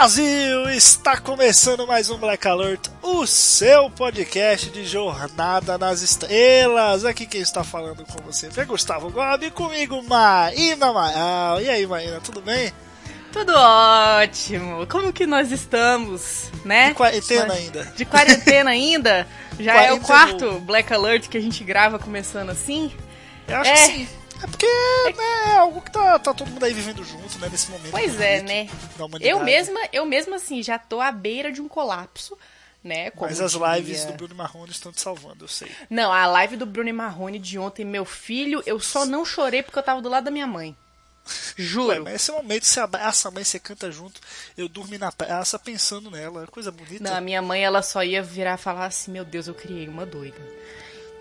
Brasil! Está começando mais um Black Alert, o seu podcast de Jornada nas Estrelas. Aqui quem está falando com você é Gustavo Gobi comigo Maína Maal. E aí, Maína, tudo bem? Tudo ótimo. Como que nós estamos, né? De quarentena Nós- ainda. De quarentena ainda? Já é o quarto Black Alert que a gente grava começando assim? Eu acho É. que sim. É porque né, é algo que tá, tá todo mundo aí vivendo junto, né, nesse momento. Pois é, né? Eu mesma, eu mesma assim, já tô à beira de um colapso, né? Mas as lives do Bruno Marrone estão te salvando, eu sei. Não, a live do Bruno Marrone de ontem, meu filho, eu só não chorei porque eu tava do lado da minha mãe. Ué, Juro. mas esse momento você abraça a mãe, você canta junto. Eu dormi na praça pensando nela, coisa bonita. Não, a minha mãe, ela só ia virar e falar assim, meu Deus, eu criei uma doida.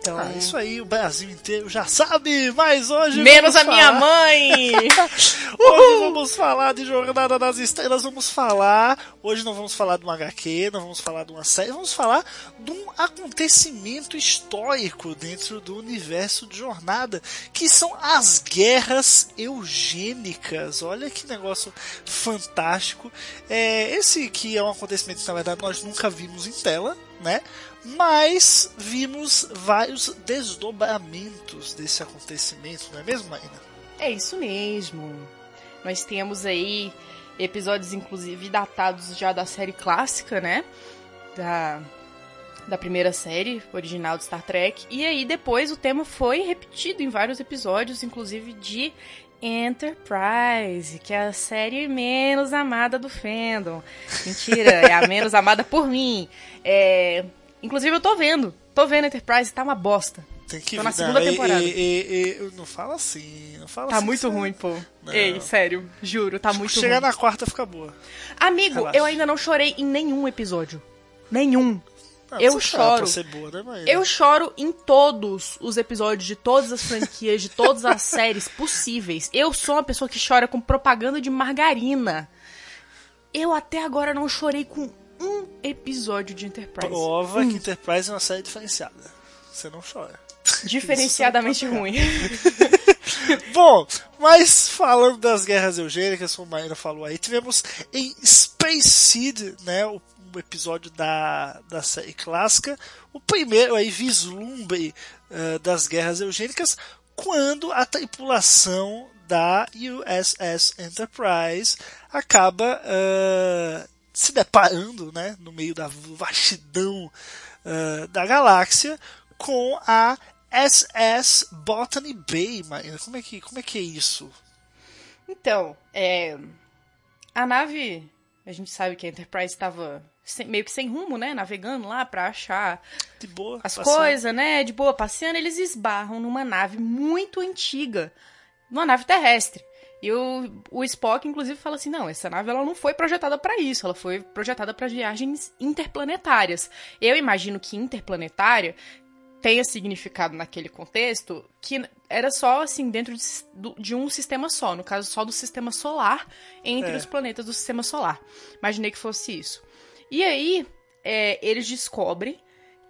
Então, Ah, isso aí o Brasil inteiro já sabe, mas hoje. menos a vamos minha falar- mãe! Hoje vamos falar de Jornada das Estrelas, vamos falar. Hoje não vamos falar de uma HQ, não vamos falar de uma série, vamos falar de um acontecimento histórico dentro do universo de Jornada, que são as guerras eugênicas. Olha que negócio fantástico. É, esse que é um acontecimento que na verdade nós nunca vimos em tela, né? Mas vimos vários desdobramentos desse acontecimento, não é mesmo, Marina? É isso mesmo. Nós temos aí episódios, inclusive, datados já da série clássica, né? Da, da primeira série original de Star Trek. E aí, depois, o tema foi repetido em vários episódios, inclusive de Enterprise, que é a série menos amada do fandom. Mentira, é a menos amada por mim. É, Inclusive, eu tô vendo. Tô vendo Enterprise, tá uma bosta. Tem que Tô na segunda Não, temporada. e- e- e- não fala assim, não fala Tá assim. muito que ruim, pô. Não. Ei, sério, juro, tá muito Chegar ruim. na quarta fica boa. Amigo, Relaxa. eu ainda não chorei em nenhum episódio. Nenhum. Não, Eu chorar choro. Boa, né? Eu choro em todos os episódios de todas as franquias, de todas as séries possíveis. Eu sou uma pessoa que chora com propaganda de margarina. Eu até agora não chorei com um episódio de Enterprise. Prova Hum. que Enterprise é uma série diferenciada. Você não chora. Diferenciadamente ruim. Bom, mas falando das guerras eugênicas, como a Maíra falou aí, tivemos em Space Seed, né, o, o episódio da, da série clássica, o primeiro aí vislumbre eh, das guerras eugênicas, quando a tripulação da USS Enterprise acaba eh, se deparando, né, no meio da vastidão eh, da galáxia com a SS Botany Bay, Marina. Como é que, como é, que é isso? Então, é. A nave. A gente sabe que a Enterprise estava meio que sem rumo, né? Navegando lá pra achar boa. as coisas, né? De boa, passeando. Eles esbarram numa nave muito antiga. Numa nave terrestre. E o, o Spock, inclusive, fala assim: não, essa nave ela não foi projetada para isso, ela foi projetada para viagens interplanetárias. Eu imagino que interplanetária tenha significado naquele contexto que era só assim dentro de, de um sistema só, no caso só do sistema solar entre É. os planetas do sistema solar. Imaginei que fosse isso. E aí é, eles descobrem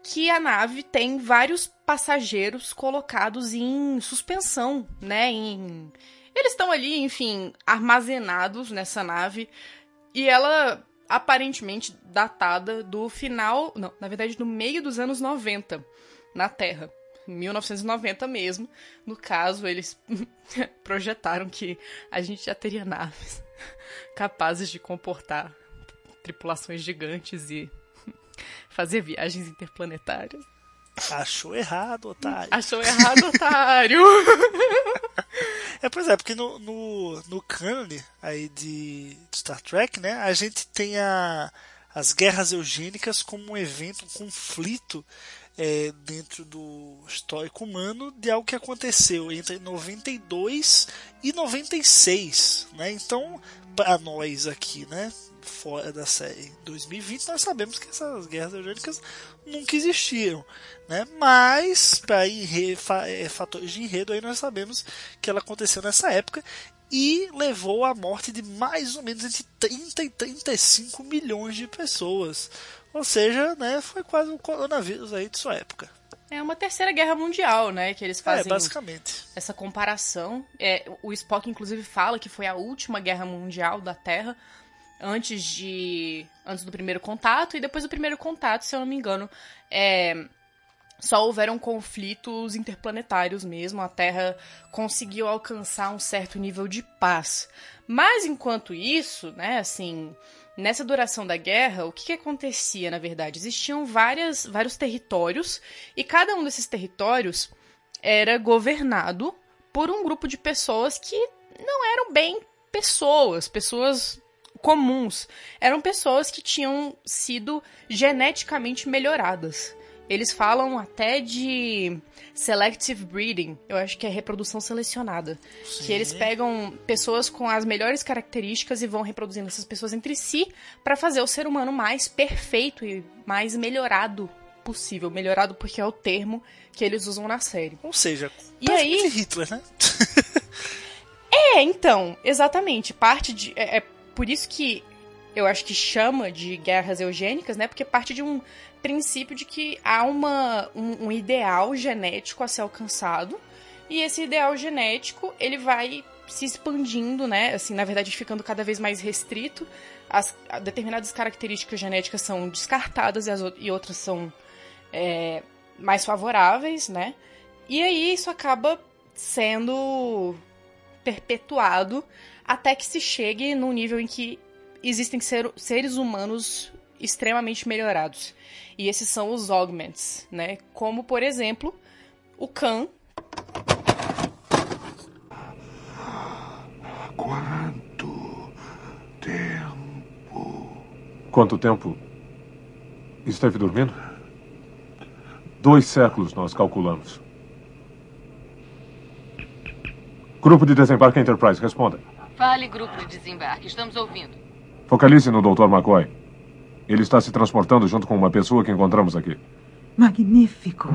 que a nave tem vários passageiros colocados em suspensão, né? Em... Eles estão ali, enfim, armazenados nessa nave e ela aparentemente datada do final, não, na verdade do meio dos anos 90 na Terra. 1990 mesmo. No caso, eles projetaram que a gente já teria naves capazes de comportar tripulações gigantes e fazer viagens interplanetárias. Achou errado, otário. Achou errado, otário! É, pois é, porque no, no, no cânone aí de Star Trek, né, a gente tem a, as guerras eugênicas como um evento, um conflito é, dentro do histórico humano de algo que aconteceu entre 92 e 96, né? Então, para nós aqui, né, fora da série 2020, nós sabemos que essas guerras eugênicas nunca existiram, né? Mas para é, fatores de enredo aí nós sabemos que ela aconteceu nessa época e levou à morte de mais ou menos entre 30 e 35 milhões de pessoas. Ou seja, né, foi quase o coronavírus aí de sua época. É uma terceira guerra mundial, né? Que eles fazem. É, basicamente. Essa comparação. É, o Spock, inclusive, fala que foi a última guerra mundial da Terra. Antes de. Antes do primeiro contato. E depois do primeiro contato, se eu não me engano. É, só houveram conflitos interplanetários mesmo. A Terra conseguiu alcançar um certo nível de paz. Mas enquanto isso, né, assim, nessa duração da guerra, o que, que, acontecia, na verdade? Existiam várias, vários territórios, e cada um desses territórios era governado por um grupo de pessoas que não eram bem pessoas, pessoas comuns. Eram pessoas que tinham sido geneticamente melhoradas. Eles falam até de selective breeding, eu acho que é reprodução selecionada. Sim. Que eles pegam pessoas com as melhores características e vão reproduzindo essas pessoas entre si para fazer o ser humano mais perfeito e mais melhorado possível. Melhorado porque é o termo que eles usam na série. Ou seja, e aí Hitler, né? é, então, exatamente. Parte de. É, é por isso que eu acho que chama de guerras eugênicas, né? Porque parte de um princípio de que há uma, um, um ideal genético a ser alcançado e esse ideal genético ele vai se expandindo, né? Assim, na verdade, ficando cada vez mais restrito. As determinadas características genéticas são descartadas e, as, e outras são é, mais favoráveis, né? E aí isso acaba sendo perpetuado até que se chegue num nível em que existem ser, seres humanos extremamente melhorados. E esses são os augments, né? Como, por exemplo, o Khan. Quanto tempo? Quanto tempo? Esteve dormindo? Dois séculos nós calculamos. Grupo de desembarque Enterprise, responda. Fale, grupo de desembarque. Estamos ouvindo. Focalize no Dr. McCoy. Ele está se transportando junto com uma pessoa que encontramos aqui. Magnífico.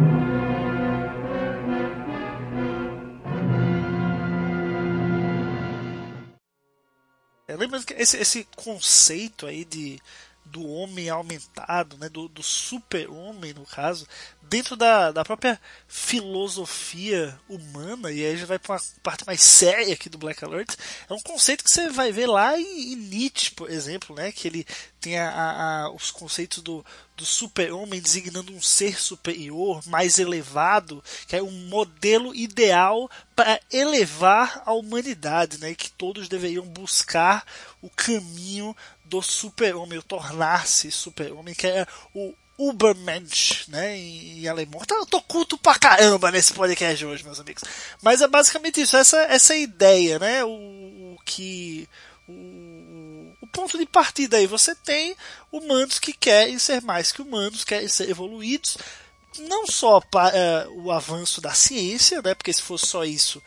É, lembra que esse, esse conceito aí de do homem aumentado, né, do, do super-homem, no caso, dentro da, da própria filosofia humana, e aí já vai para uma parte mais séria aqui do Black Alert, é um conceito que você vai ver lá em, em Nietzsche, por exemplo, né, que ele tem a, a, os conceitos do, do super-homem designando um ser superior, mais elevado, que é um modelo ideal para elevar a humanidade, né, que todos deveriam buscar o caminho do super-homem, tornar-se super-homem, que é o Ubermensch, né, em, alemão. Então, eu tô culto pra caramba nesse podcast hoje, meus amigos. Mas é basicamente isso, essa, essa ideia, né, o, o que... O, o, ponto de partida aí, você tem humanos que querem ser mais que humanos, querem ser evoluídos, não só para é, o avanço da ciência, né, porque se fosse só isso,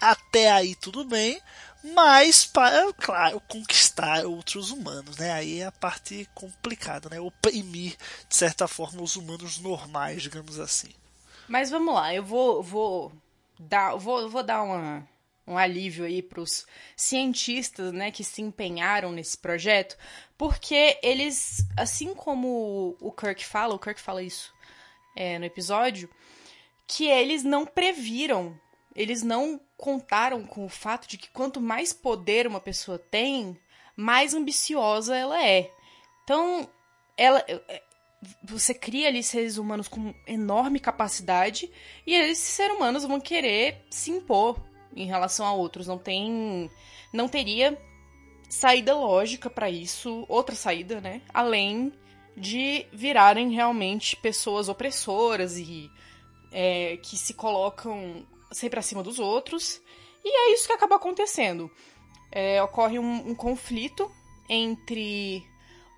até aí tudo bem, mas para, claro, conquistar outros humanos, né? Aí é a parte complicada, né? Oprimir, de certa forma, os humanos normais, digamos assim. Mas vamos lá, eu vou, vou dar, vou, vou dar uma, um alívio aí para os cientistas, né, que se empenharam nesse projeto, porque eles, assim como o Kirk fala, o Kirk fala isso é, no episódio, que eles não previram eles não contaram com o fato de que quanto mais poder uma pessoa tem, mais ambiciosa ela é. Então, ela é, você cria ali seres humanos com enorme capacidade e esses seres humanos vão querer se impor em relação a outros. Não tem não teria saída lógica para isso, outra saída, né? Além de virarem realmente pessoas opressoras e é, que se colocam sempre acima dos outros. E é isso que acaba acontecendo. É, ocorre um, um conflito entre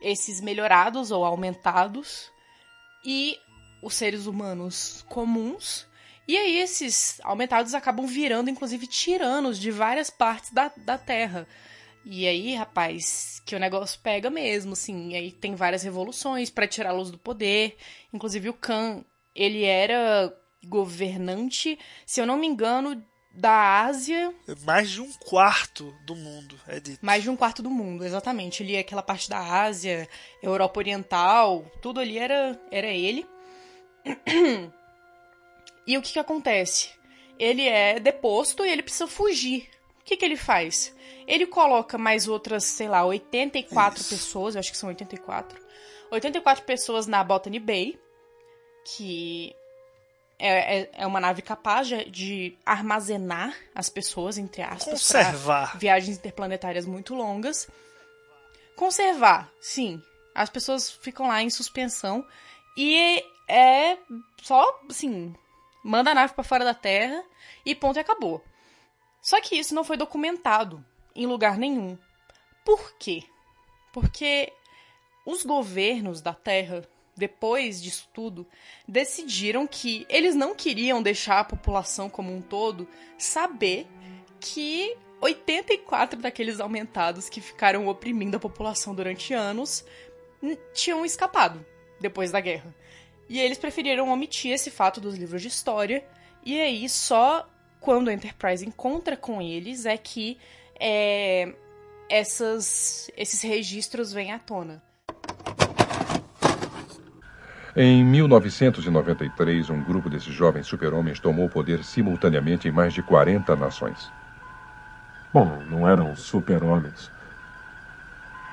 esses melhorados ou aumentados e os seres humanos comuns. E aí esses aumentados acabam virando, inclusive, tiranos de várias partes da, da Terra. E aí, rapaz, que o negócio pega mesmo, assim. E aí tem várias revoluções para tirá-los do poder. Inclusive o Khan, ele era governante, se eu não me engano, da Ásia. Mais de um quarto do mundo, é dito. Mais de um quarto do mundo, exatamente. Ele aquela parte da Ásia, Europa Oriental, tudo ali era, era ele. E o que, que acontece? Ele é deposto e ele precisa fugir. O que, que ele faz? Ele coloca mais outras, sei lá, 84 Isso. pessoas, eu acho que são 84. 84 pessoas na Botany Bay, que é, é, é uma nave capaz de, de armazenar as pessoas, entre aspas, Conservar. viagens interplanetárias muito longas. Conservar, sim. As pessoas ficam lá em suspensão e é só, assim, manda a nave pra fora da Terra e ponto e acabou. Só que isso não foi documentado em lugar nenhum. Por quê? Porque os governos da Terra, depois disso tudo, decidiram que eles não queriam deixar a população como um todo saber que 84 daqueles aumentados que ficaram oprimindo a população durante anos tinham escapado depois da guerra. E eles preferiram omitir esse fato dos livros de história. E aí, só quando a Enterprise encontra com eles é que é, essas, esses registros vêm à tona. Em 1993, um grupo desses jovens super-homens tomou o poder simultaneamente em mais de 40 nações. Bom, não eram super-homens.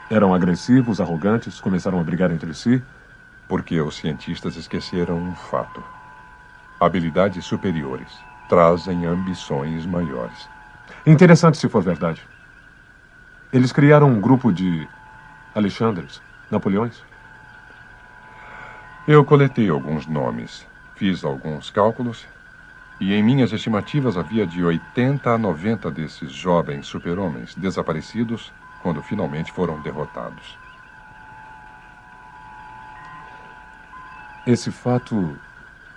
Eram agressivos, arrogantes, começaram a brigar entre si. Porque os cientistas esqueceram um fato: habilidades superiores trazem ambições maiores. Interessante se for verdade. Eles criaram um grupo de Alexandres, Napoleões. Eu coletei alguns nomes, fiz alguns cálculos, e em minhas estimativas havia de 80 a 90 desses jovens super-homens desaparecidos quando finalmente foram derrotados. Esse fato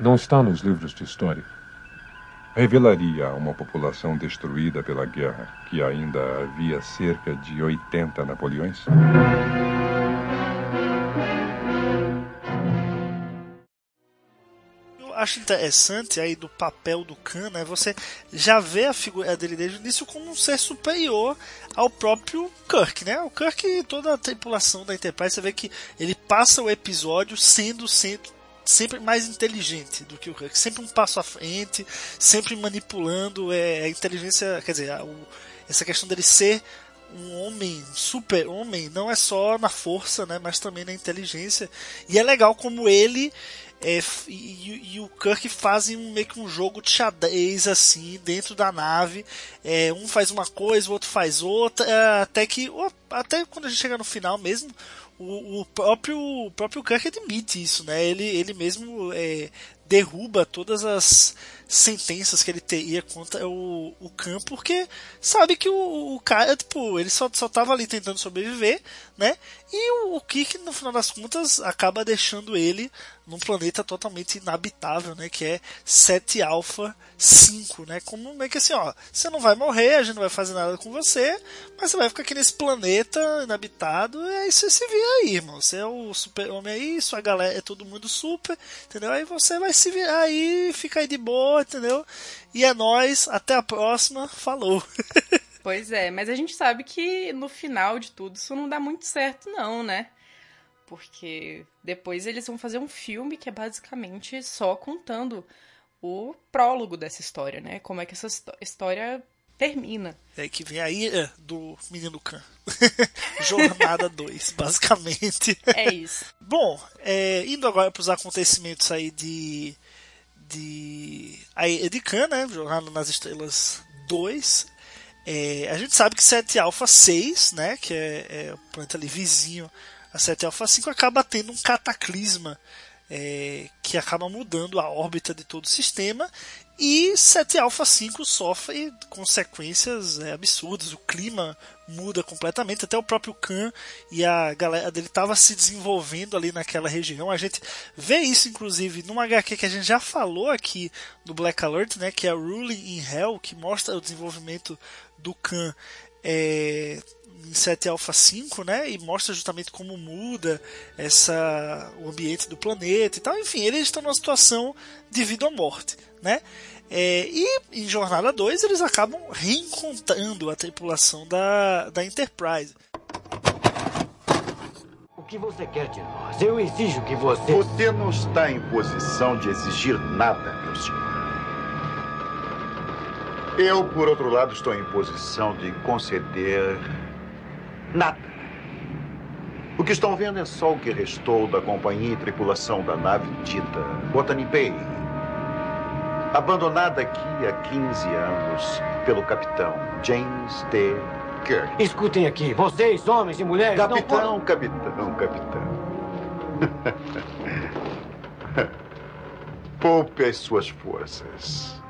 não está nos livros de história. Revelaria a uma população destruída pela guerra que ainda havia cerca de 80 Napoleões? Acho interessante aí do papel do Khan, né? Você já vê a figura dele desde o início como um ser superior ao próprio Kirk, né? O Kirk e toda a tripulação da Enterprise, você vê que ele passa o episódio sendo, sendo sempre mais inteligente do que o Kirk, sempre um passo à frente, sempre manipulando é, a inteligência, quer dizer, a- o- essa questão dele ser um homem, super homem, não é só na força, né, mas também na inteligência. E é legal como ele é, e, e- o Kirk fazem um, meio que um jogo de xadrez assim dentro da nave. É, um faz uma coisa, o outro faz outra, até que até quando a gente chega no final mesmo, o, o próprio o próprio Kirk admite isso, né? Ele ele mesmo é, derruba todas as sentenças que ele teria contra o, o Khan, porque sabe que o, o cara, tipo, ele só, só tava ali tentando sobreviver, né? E o, o Kirk, no final das contas, acaba deixando ele num planeta totalmente inabitável, né? Que é 7 Alpha 5, né? Como meio que assim, ó, você não vai morrer, a gente não vai fazer nada com você, mas você vai ficar aqui nesse planeta inabitado, e aí você se vira aí, irmão. Você é o super-homem aí, sua galera é todo mundo super, entendeu? Aí você vai se virar aí, fica aí de boa, entendeu? E é nóis, até a próxima, falou. Pois é, mas a gente sabe que no final de tudo isso não dá muito certo, não, né? Porque depois eles vão fazer um filme que é basicamente só contando o prólogo dessa história, né? Como é que essa histó- história termina. É que vem a ira do menino Khan. Jornada 2, basicamente. É isso. Bom, é, indo agora para os acontecimentos aí de. De. Aí, de Khan, né? Jornada nas Estrelas 2. É, a gente sabe que 7 Alpha 6, né? Que é, é o planeta ali vizinho a 7 Alpha 5, acaba tendo um cataclisma é, que acaba mudando a órbita de todo o sistema. E 7 Alpha 5 sofre consequências é, absurdas. O clima muda completamente. Até o próprio Khan e a galera dele estava se desenvolvendo ali naquela região. A gente vê isso, inclusive, numa HQ que a gente já falou aqui no Black Alert, né, que é Ruling in Hell, que mostra o desenvolvimento do Khan é, em 7 Alpha 5, né? E mostra justamente como muda essa, o ambiente do planeta e tal. Enfim, eles estão numa situação de vida ou morte, né? É, e em Jornada 2 eles acabam reencontrando a tripulação da, da Enterprise. O que você quer de nós? Eu exijo que você. Você não está em posição de exigir nada, meu senhor. Eu, por outro lado, estou em posição de conceder nada. O que estão vendo é só o que restou da companhia e tripulação da nave dita Botany Bay, abandonada aqui há 15 anos pelo capitão James T. Kirk. Escutem aqui, vocês, homens e mulheres, capitão, não capitão, capitão. Poupe as suas forças.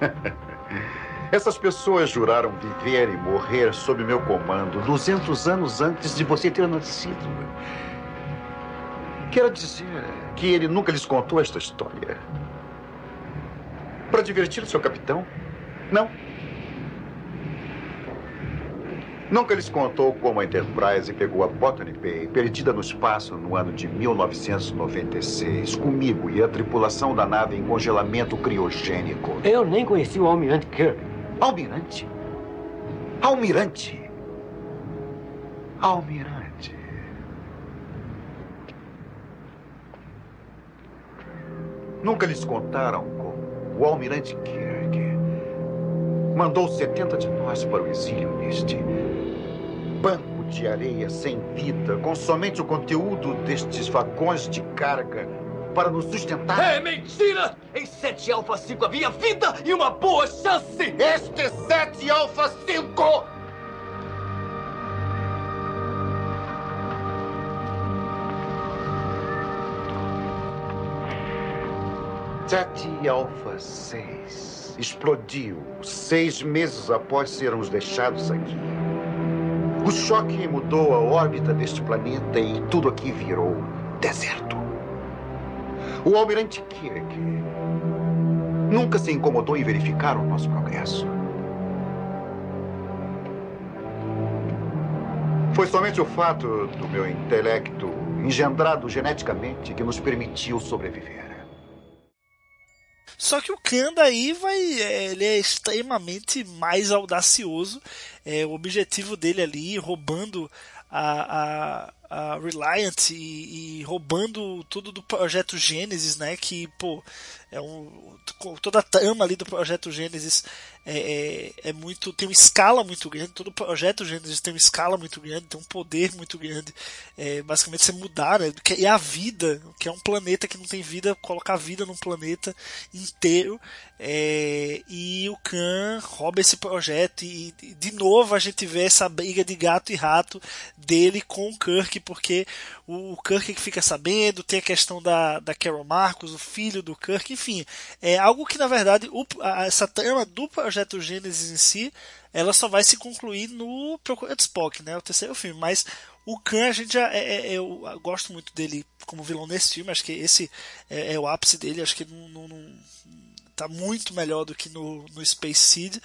Essas pessoas juraram viver e morrer sob meu comando 200 anos antes de você ter nascido. Quero dizer que ele nunca lhes contou esta história. Para divertir o seu capitão? Não. Nunca lhes contou como a Enterprise pegou a Botany Bay, perdida no espaço no ano de 1996, comigo e a tripulação da nave em congelamento criogênico. Eu nem conheci o Almirante Kirk. Almirante? Almirante? Almirante. Nunca lhes contaram o Almirante Kirk mandou 70 de nós para o exílio neste banco de areia sem vida, com somente o conteúdo destes vagões de carga para nos sustentar. É mentira! Em 7 Alpha 5 havia vida e uma boa chance! Este 7 Alpha 5! Sete Alpha 6 explodiu seis meses após sermos deixados aqui. O choque mudou a órbita deste planeta e tudo aqui virou deserto. O almirante Kirk nunca se incomodou em verificar o nosso progresso. Foi somente o fato do meu intelecto engendrado geneticamente que nos permitiu sobreviver. Só que o Khan daí vai, ele é extremamente mais audacioso. É, o objetivo dele ali, roubando a, a, a Reliant e, e, roubando tudo do projeto Gênesis, né? Que, pô, é um, toda a trama ali do projeto Gênesis é, é, é, muito. tem uma escala muito grande. Todo projeto Gênesis tem uma escala muito grande, tem um poder muito grande. É, basicamente você mudar, né? E a vida, que é um planeta que não tem vida, colocar vida num planeta inteiro. É, e o Khan rouba esse projeto e de novo a gente vê essa briga de gato e rato dele com o Kirk, porque o Kirk que fica sabendo, tem a questão da, da Carol Marcos, o filho do Kirk, enfim, é algo que na verdade o, a, essa trama do projeto Gênesis em si, ela só vai se concluir no Procura de Spock, né, o terceiro filme, mas o Khan a gente já é, é, eu gosto muito dele como vilão nesse filme, acho que esse é, é o ápice dele, acho que não, não, não tá muito melhor do que no, no Space Seed.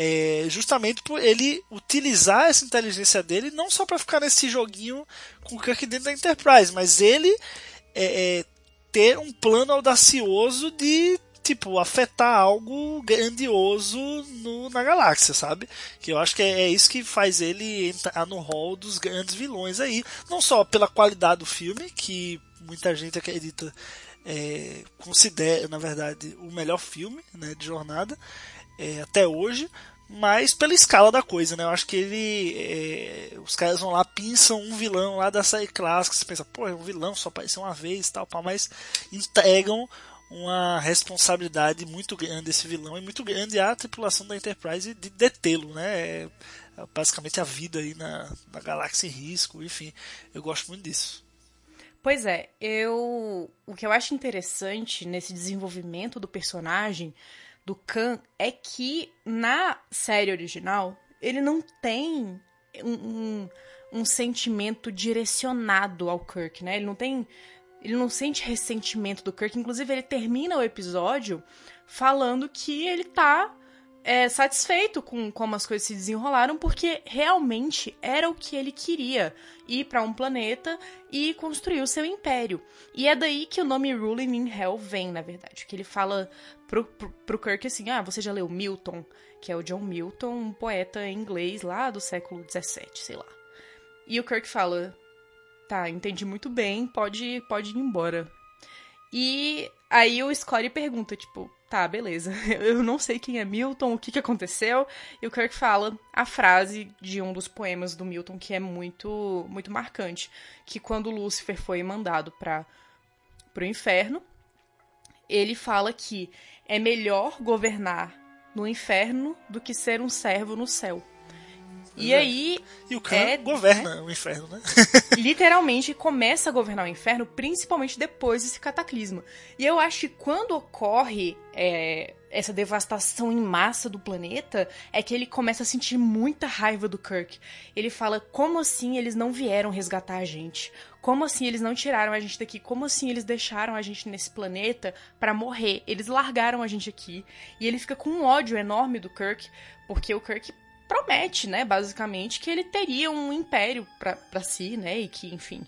É, justamente por ele utilizar essa inteligência dele não só para ficar nesse joguinho com o Kirk dentro da Enterprise, mas ele é, é, ter um plano audacioso de tipo afetar algo grandioso no, na galáxia, sabe? Que eu acho que é, é, isso que faz ele entrar no hall dos grandes vilões aí, não só pela qualidade do filme, que muita gente acredita é, considera, na verdade, o melhor filme né, de jornada é, até hoje, mas pela escala da coisa, né? Eu acho que ele. É, os caras vão lá, pinçam um vilão lá da série clássica, você pensa, pô, é um vilão, só apareceu uma vez e tal, mas entregam uma responsabilidade muito grande esse vilão e muito grande a tripulação da Enterprise de detê-lo, né? É, basicamente a vida aí na, na galáxia em risco, enfim, eu gosto muito disso. Pois é, eu. O que eu acho interessante nesse desenvolvimento do personagem do Khan é que na série original ele não tem um, um, um sentimento direcionado ao Kirk, né? Ele não tem. Ele não sente ressentimento do Kirk. Inclusive, ele termina o episódio falando que ele tá é, satisfeito com como as coisas se desenrolaram, porque realmente era o que ele queria: ir para um planeta e construir o seu império. E é daí que o nome Ruling in Hell vem, na verdade. Que ele fala pro, pro, pro Kirk assim: ah, você já leu Milton, que é o John Milton, um poeta inglês lá do século XVII, sei lá. E o Kirk fala: tá, entendi muito bem, pode, pode ir embora. E aí o Scotty pergunta, tipo, tá, beleza, eu não sei quem é Milton, o que, que aconteceu. E o Kirk fala a frase de um dos poemas do Milton que é muito, muito marcante, que quando Lúcifer foi mandado para o inferno, ele fala que é melhor governar no inferno do que ser um servo no céu. E é. aí. E o Khan é, governa né? o inferno, né? literalmente começa a governar o inferno, principalmente depois desse cataclisma. E eu acho que quando ocorre é, essa devastação em massa do planeta, é que ele começa a sentir muita raiva do Kirk. Ele fala: como assim eles não vieram resgatar a gente? Como assim eles não tiraram a gente daqui? Como assim eles deixaram a gente nesse planeta para morrer? Eles largaram a gente aqui. E ele fica com um ódio enorme do Kirk, porque o Kirk promete, né, basicamente, que ele teria um império para si, né, e que, enfim.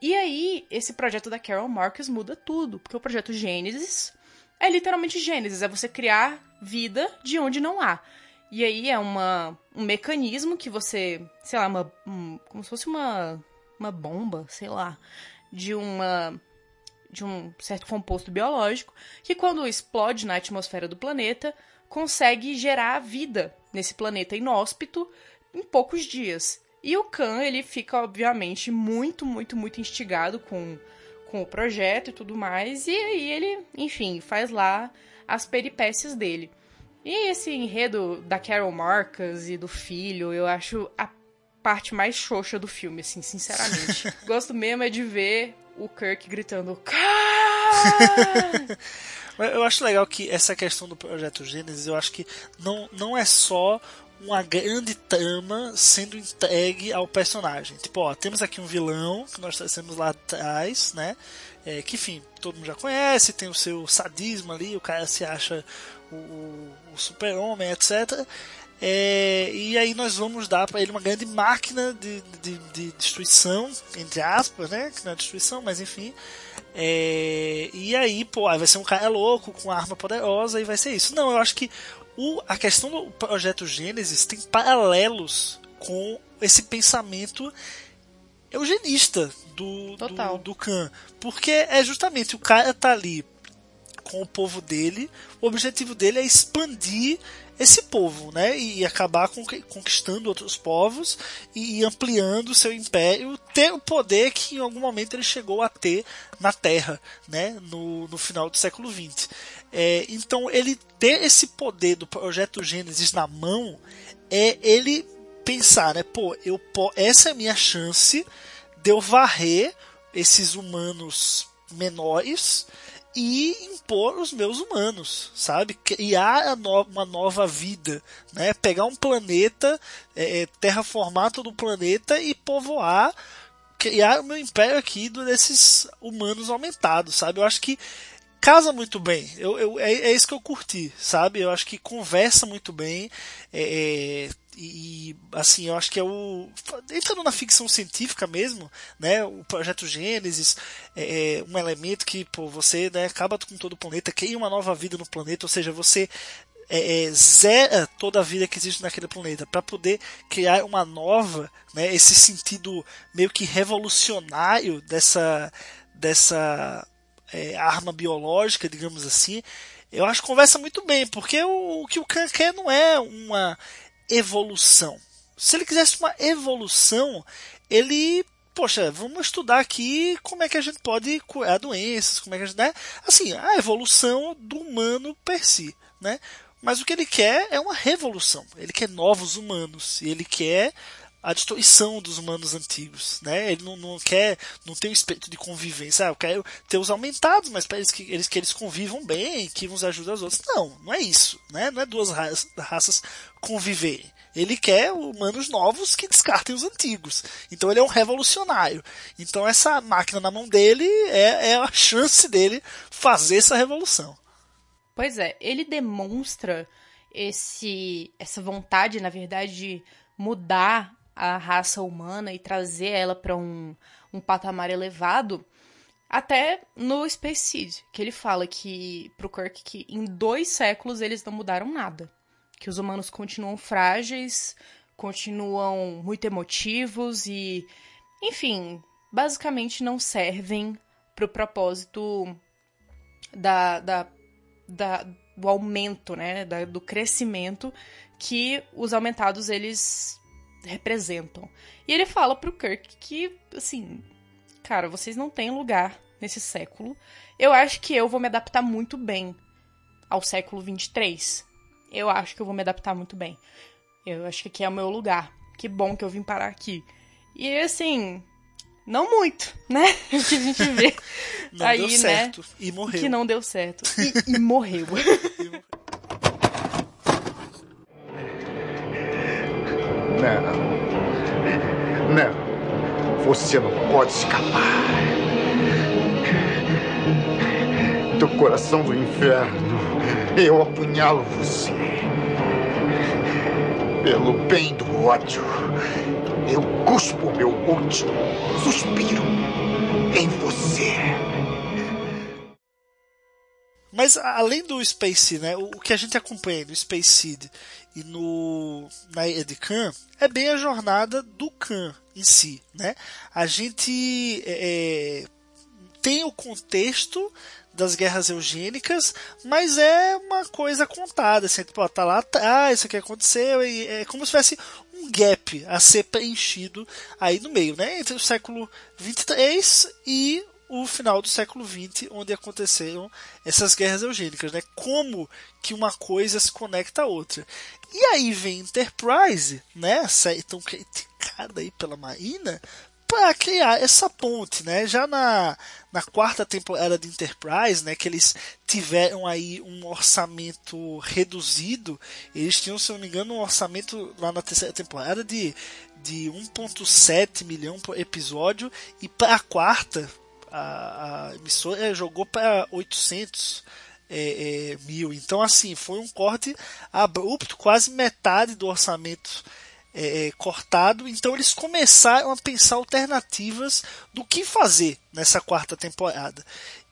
E aí, esse projeto da Carol Marcus muda tudo, porque o projeto Gênesis é literalmente Gênesis, é você criar vida de onde não há. E aí é uma, um mecanismo que você, sei lá, uma, um, como se fosse uma, uma bomba, sei lá, de uma de um certo composto biológico que quando explode na atmosfera do planeta consegue gerar vida nesse planeta inóspito em poucos dias. E o Khan, ele fica, obviamente, muito, muito, muito instigado com, com o projeto e tudo mais. E aí ele, enfim, faz lá as peripécias dele. E esse enredo da Carol Marcus e do filho, eu acho a parte mais xoxa do filme, assim, sinceramente. Gosto mesmo é de ver o Kirk gritando Khan! Eu acho legal que essa questão do projeto Gênesis, eu acho que não, não é só uma grande trama sendo entregue ao personagem. Tipo, ó, temos aqui um vilão que nós trazemos lá atrás, né? É, que enfim, todo mundo já conhece, tem o seu sadismo ali, o cara se acha o, o super-homem, etc. É, e aí nós vamos dar para ele uma grande máquina de, de, de, destruição, entre aspas, né? Que não é destruição, mas enfim. É, e aí, pô, aí vai ser um cara louco com arma poderosa e vai ser isso. Não, eu acho que o, a questão do projeto Gênesis tem paralelos com esse pensamento eugenista do, do, do Khan. Porque é justamente o cara tá ali com o povo dele, o objetivo dele é expandir esse povo, né? E acabar conquistando outros povos e ampliando seu império, ter o poder que em algum momento ele chegou a ter na Terra, né? No, no final do século XX. É, então ele ter esse poder do projeto Gênesis na mão é ele pensar, né? Pô, eu, essa é a minha chance de eu varrer esses humanos menores e impor os meus humanos, sabe? Criar uma nova vida, né? Pegar um planeta, é, é, terraformar todo o planeta e povoar, criar o meu império aqui desses humanos aumentados, sabe? Eu acho que casa muito bem. Eu, eu é, é, isso que eu curti, sabe? Eu acho que conversa muito bem. É, é e assim, eu acho que é o. Entrando na ficção científica mesmo, né? O projeto Gênesis é, é um elemento que pô, você né, acaba com todo o planeta, cria uma nova vida no planeta, ou seja, você é, é, zera toda a vida que existe naquele planeta para poder criar uma nova, né, esse sentido meio que revolucionário dessa, dessa é, arma biológica, digamos assim. Eu acho que conversa muito bem, porque o, o que o Khan quer não é uma evolução. Se ele quisesse uma evolução, ele poxa, vamos estudar aqui como é que a gente pode curar doenças, como é que a gente, né? Assim, a evolução do humano per si, né? Mas o que ele quer é uma revolução. Ele quer novos humanos e ele quer a destruição dos humanos antigos, né? Ele não, não quer, não tem o espírito de convivência. Ah, eu quero ter os aumentados, mas para eles que eles que eles convivam bem, que uns ajudem os outros. Não, não é isso, né? Não é duas raças, raças conviverem. Ele quer humanos novos que descartem os antigos. Então ele é um revolucionário. Então essa máquina na mão dele é, é a chance dele fazer essa revolução. Pois é, ele demonstra esse essa vontade, na verdade, de mudar a raça humana e trazer ela para um, um patamar elevado, até no Space Seed, que ele fala que pro Kirk que em dois séculos eles não mudaram nada, que os humanos continuam frágeis, continuam muito emotivos e, enfim, basicamente não servem pro propósito da, da, da do aumento, né, da, do crescimento que os aumentados eles representam. E ele fala pro Kirk que, assim, cara, vocês não têm lugar nesse século. Eu acho que eu vou me adaptar muito bem ao século 23. Eu acho que eu vou me adaptar muito bem. Eu acho que aqui é o meu lugar. Que bom que eu vim parar aqui. E assim, não muito, né? O que a gente vê não aí, deu né? certo. E morreu. Que não deu certo. E, e morreu. Não. Você não pode escapar. Do coração do inferno, eu apunhalo você. Pelo bem do ódio, eu cuspo meu último suspiro em você. Mas além do Space Seed, né, o que a gente acompanha no Space Seed e no na Ed Khan é bem a jornada do Khan em si, né? A gente é, é, tem o contexto das guerras eugênicas, mas é uma coisa contada, assim, tipo, ó, tá lá, tá, ah, isso aqui aconteceu, e é como se tivesse um gap a ser preenchido aí no meio, né? Entre o século 23 e o final do século XX, onde aconteceram essas guerras eugênicas, né? Como que uma coisa se conecta à outra. E aí vem Enterprise, né? A série tão criticada aí pela Marina, para criar essa ponte, né? Já na, na quarta temporada de Enterprise, né, que eles tiveram aí um orçamento reduzido, eles tinham, se não me engano, um orçamento lá na terceira temporada de, de 1.7 milhão por episódio e para a quarta a, a emissora jogou para 800 é, é, mil. Então, assim, foi um corte abrupto, quase metade do orçamento é, é, cortado. Então, eles começaram a pensar alternativas do que fazer nessa quarta temporada.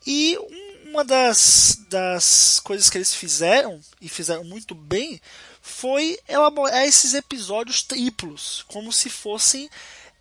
E um, uma das, das coisas que eles fizeram, e fizeram muito bem, foi elaborar esses episódios triplos, como se fossem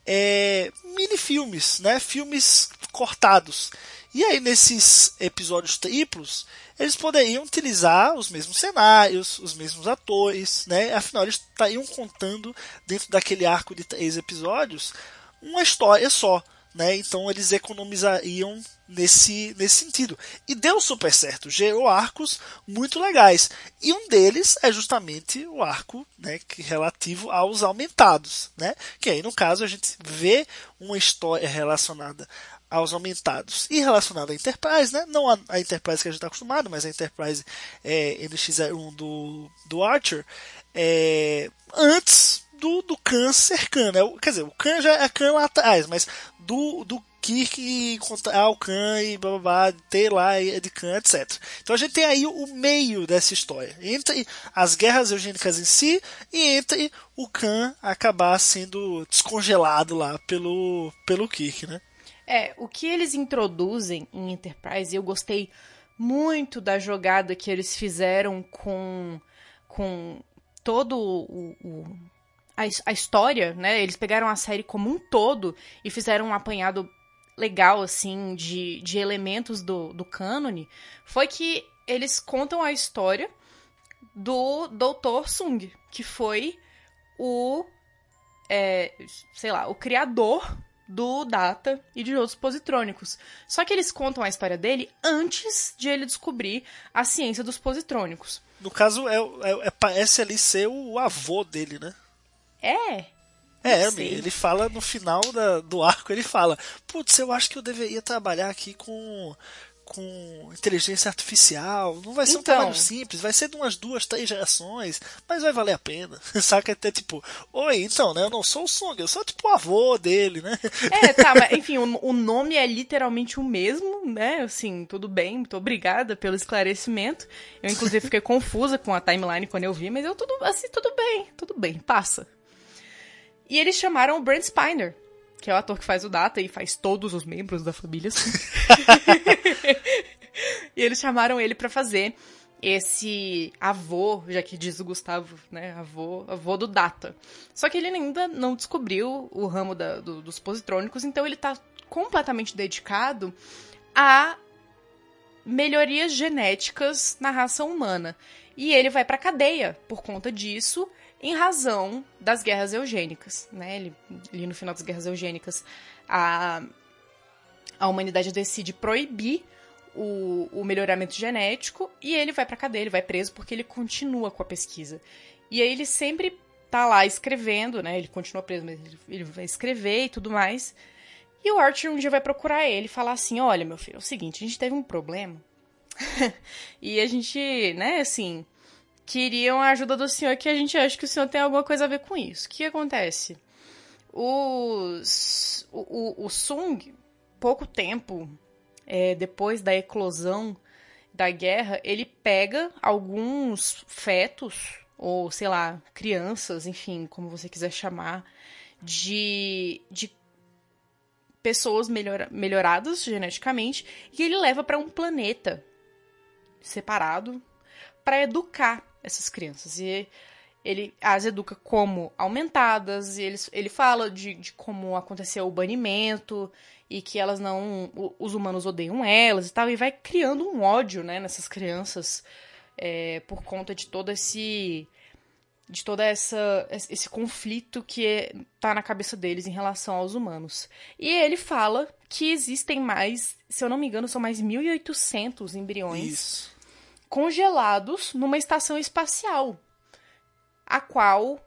é, mini-filmes, né? filmes cortados. E aí, nesses episódios triplos, eles poderiam utilizar os mesmos cenários, os mesmos atores, né? Afinal, eles estariam contando, dentro daquele arco de três episódios, uma história só. Né? Então eles economizariam nesse, nesse sentido. E deu super certo, gerou arcos muito legais. E um deles é justamente o arco né, que relativo aos aumentados. Né? Que aí, no caso, a gente vê uma história relacionada aos aumentados e relacionada à Enterprise, né? não a, Enterprise que a gente está acostumado, mas a Enterprise é, NX-01 do, do Archer, é, antes do, do Khan Khan, né? Quer dizer, o Khan já é Khan lá atrás, mas do, do Kirk encontrar o Khan e blá, blá, blá ter lá de Khan, etc. Então a gente tem aí o meio dessa história, entre as guerras eugênicas em si e entre o Khan acabar sendo descongelado lá pelo, pelo Kirk, né? É, o que eles introduzem em Enterprise, eu gostei muito da jogada que eles fizeram com, com todo o, o a, a, história, né? Eles pegaram a série como um todo e fizeram um apanhado legal, assim, de, de elementos do, do cânone, foi que eles contam a história do Dr. Sung, que foi o, é, sei lá, o criador do Data e de outros positrônicos. Só que eles contam a história dele antes de ele descobrir a ciência dos positrônicos. No caso, é, é, é parece ali ser o avô dele, né? É. É, ele fala no final da- do arco, ele fala, putz, eu acho que eu deveria trabalhar aqui com com inteligência artificial. Não vai ser um Então. trabalho simples, vai ser de umas duas, três gerações, mas vai valer a pena. Saca até tipo, oi, então, né? Eu não sou o Song, eu sou tipo o avô dele, né? É, tá, mas enfim, o, o nome é literalmente o mesmo, né? Assim, tudo bem, muito obrigada pelo esclarecimento. Eu, inclusive, fiquei confusa com a timeline quando eu vi, mas eu tudo, assim, tudo bem, tudo bem, passa. E eles chamaram o Brent Spiner, que é o ator que faz o Data e faz todos os membros da família. assim. e eles chamaram ele pra fazer esse avô, já que diz o Gustavo, né, avô, avô do Data. Só que ele ainda não descobriu o ramo da- do- dos positrônicos, então ele tá completamente dedicado a melhorias genéticas na raça humana. E ele vai pra cadeia por conta disso, em razão das guerras eugênicas, né? Ele, ali no final das guerras eugênicas, a, a humanidade decide proibir o, o melhoramento genético e ele vai pra cadeia, ele vai preso porque ele continua com a pesquisa. E aí ele sempre tá lá escrevendo, né? Ele continua preso, mas ele, ele vai escrever e tudo mais. E o Archer um dia vai procurar ele e falar assim: Olha, meu filho, é o seguinte, a gente teve um problema. e a gente, né, assim, queriam a ajuda do senhor, que a gente acha que o senhor tem alguma coisa a ver com isso. O que acontece? Os, o, o, o Sung, pouco tempo é, depois da eclosão da guerra, ele pega alguns fetos, ou sei lá, crianças, enfim, como você quiser chamar, de, de pessoas melhora, melhoradas geneticamente, e ele leva para um planeta separado para educar essas crianças. E ele as educa como aumentadas, e ele, ele fala de, de como aconteceu o banimento e que elas não. Os humanos odeiam elas e tal, e vai criando um ódio né, nessas crianças é, por conta de todo esse. de todo essa, esse conflito que é, tá na cabeça deles em relação aos humanos. E ele fala que existem mais, se eu não me engano, são mais 1.800 embriões Isso. Congelados numa estação espacial, a qual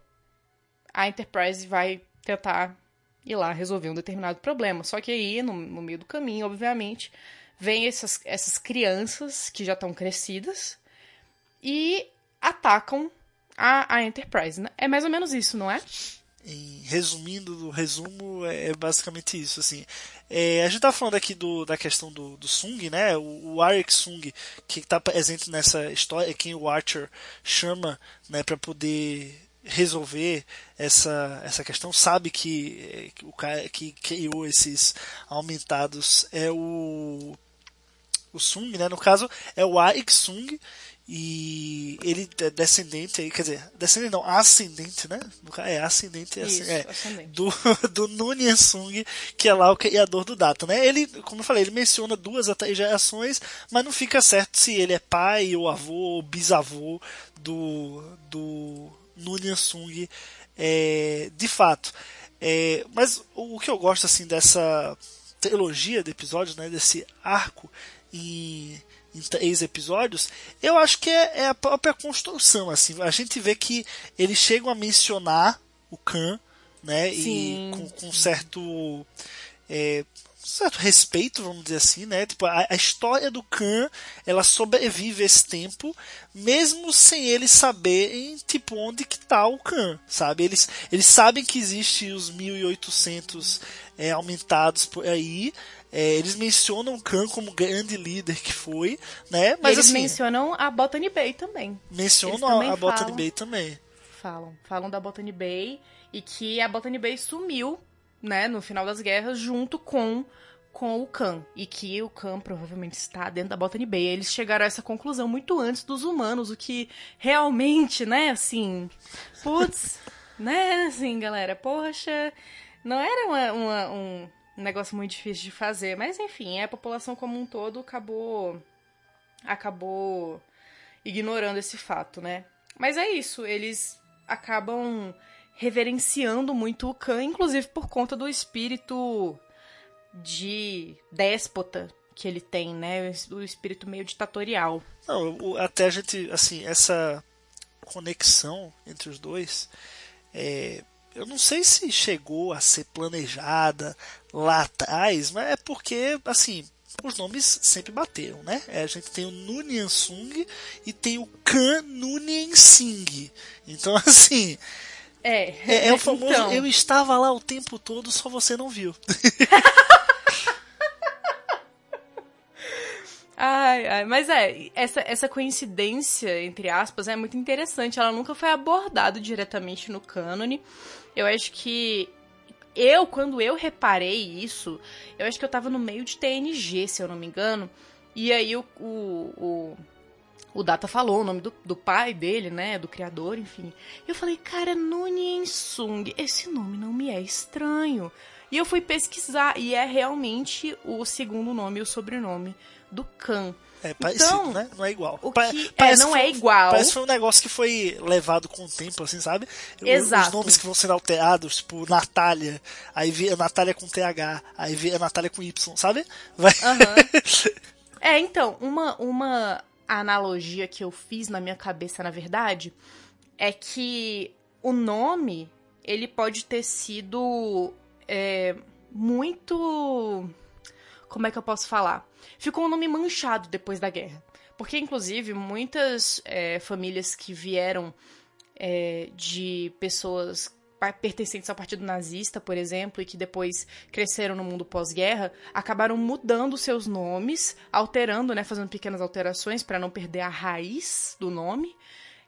a Enterprise vai tentar ir lá resolver um determinado problema. Só que aí, no, no meio do caminho, obviamente, vem essas, essas crianças que já estão crescidas e atacam a, a Enterprise. né? É mais ou menos isso, não é? em- resumindo do resumo, é é basicamente isso. Assim, É, a gente tá falando aqui do, da questão do, do Sung, né? O, o Arik Sung, que está presente nessa história, é quem o Archer chama né, para poder resolver essa, essa questão, sabe que, é, que o cara que criou esses aumentados é o o Sung, né? No caso é o Aik Sung e ele é descendente aí, quer dizer, descendente não, ascendente, né? É ascendente, é, Isso, assim, é, ascendente. do do Nunien Sung, que é lá o criador do Data, né? Ele, como eu falei, ele menciona duas gerações, mas não fica certo se ele é pai ou avô ou bisavô do do Nunien Sung é, de fato. É, mas o que eu gosto assim dessa trilogia de episódios, né, desse arco em, em três episódios, eu acho que é, é a própria construção. Assim, a gente vê que eles chegam a mencionar o Khan, né, Sim, e com, com certo é, certo respeito, vamos dizer assim, né? Tipo, a, a história do Khan, ela sobrevive esse tempo, mesmo sem eles saberem, tipo, onde que tá o Khan, sabe? Eles, eles sabem que existe os 1800 é, aumentados por aí, é, eles mencionam o Khan como grande líder que foi, né? Mas eles assim, mencionam a Botany Bay também. Mencionam também a, a Botany falam- Bay também. Falam. Falam da Botany Bay e que a Botany Bay sumiu, né, no final das guerras, junto com, com o Khan. E que o Khan provavelmente está dentro da Botany Bay. Eles chegaram a essa conclusão muito antes dos humanos, o que realmente, né, assim. Putz, né, assim, galera, poxa. Não era uma- uma- um negócio muito difícil de fazer, mas enfim, a população como um todo acabou. acabou ignorando esse fato, né? Mas é isso, eles acabam reverenciando muito o Khan, inclusive por conta do espírito de déspota que ele tem, né? O espírito meio ditatorial. Não, até a gente, assim, essa conexão entre os dois, é, eu não sei se chegou a ser planejada lá atrás, mas é porque, assim, os nomes sempre bateram, né? É, a gente tem o Nunyan Sung e tem o Kan Nunyan Singh. Então, assim. É, é, é o famoso. então. Eu estava lá o tempo todo, só você não viu. Ai, ai, mas é, essa, essa coincidência, entre aspas, é muito interessante. Ela nunca foi abordada diretamente no cânone. Eu acho que eu, quando eu reparei isso, eu acho que eu tava no meio de TNG, se eu não me engano. E aí o, o, o, o Data falou o nome do, do pai dele, né? Do criador, enfim. Eu falei, cara, Nunien Sung, esse nome não me é estranho. E eu fui pesquisar, e é realmente o segundo nome e o sobrenome do Khan. É parecido, Então, né? Não é igual. o Pa- que- é, não que é foi- igual. Parece que foi um negócio que foi levado com o tempo, assim, sabe? Exato. Os nomes que vão sendo alterados, tipo Natália, aí vira Natália com TH, aí vira Natália com Y, sabe? Vai. É, então, uma, uma analogia que eu fiz na minha cabeça, na verdade, é que o nome, ele pode ter sido é, muito... Como é que eu posso falar? Ficou um nome manchado depois da guerra. Porque, inclusive, muitas é, famílias que vieram é, de pessoas pertencentes ao partido nazista, por exemplo, e que depois cresceram no mundo pós-guerra, acabaram mudando seus nomes, alterando, né, fazendo pequenas alterações para não perder a raiz do nome.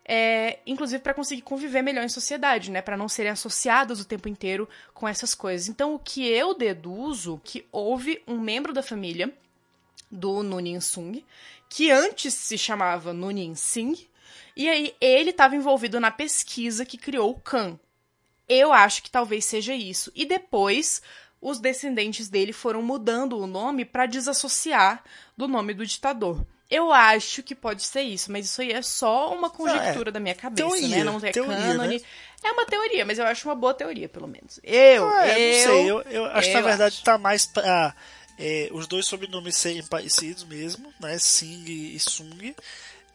É, inclusive para conseguir conviver melhor em sociedade, né, para não serem associadas o tempo inteiro com essas coisas. Então, o que eu deduzo que houve um membro da família do Nunin Sung, que antes se chamava Nunin Singh, e aí ele estava envolvido na pesquisa que criou o Khan. Eu acho que talvez seja isso. E depois os descendentes dele foram mudando o nome para desassociar do nome do ditador. Eu acho que pode ser isso, mas isso aí é só uma conjectura da minha cabeça, teoria, né? Não é teoria, cânone. né? É uma teoria, mas eu acho uma boa teoria, pelo menos. Eu, Ah, eu, não sei, eu, eu acho que na eu verdade tá mais pra é, os dois sobrenomes serem parecidos mesmo, né? Singh e Sung.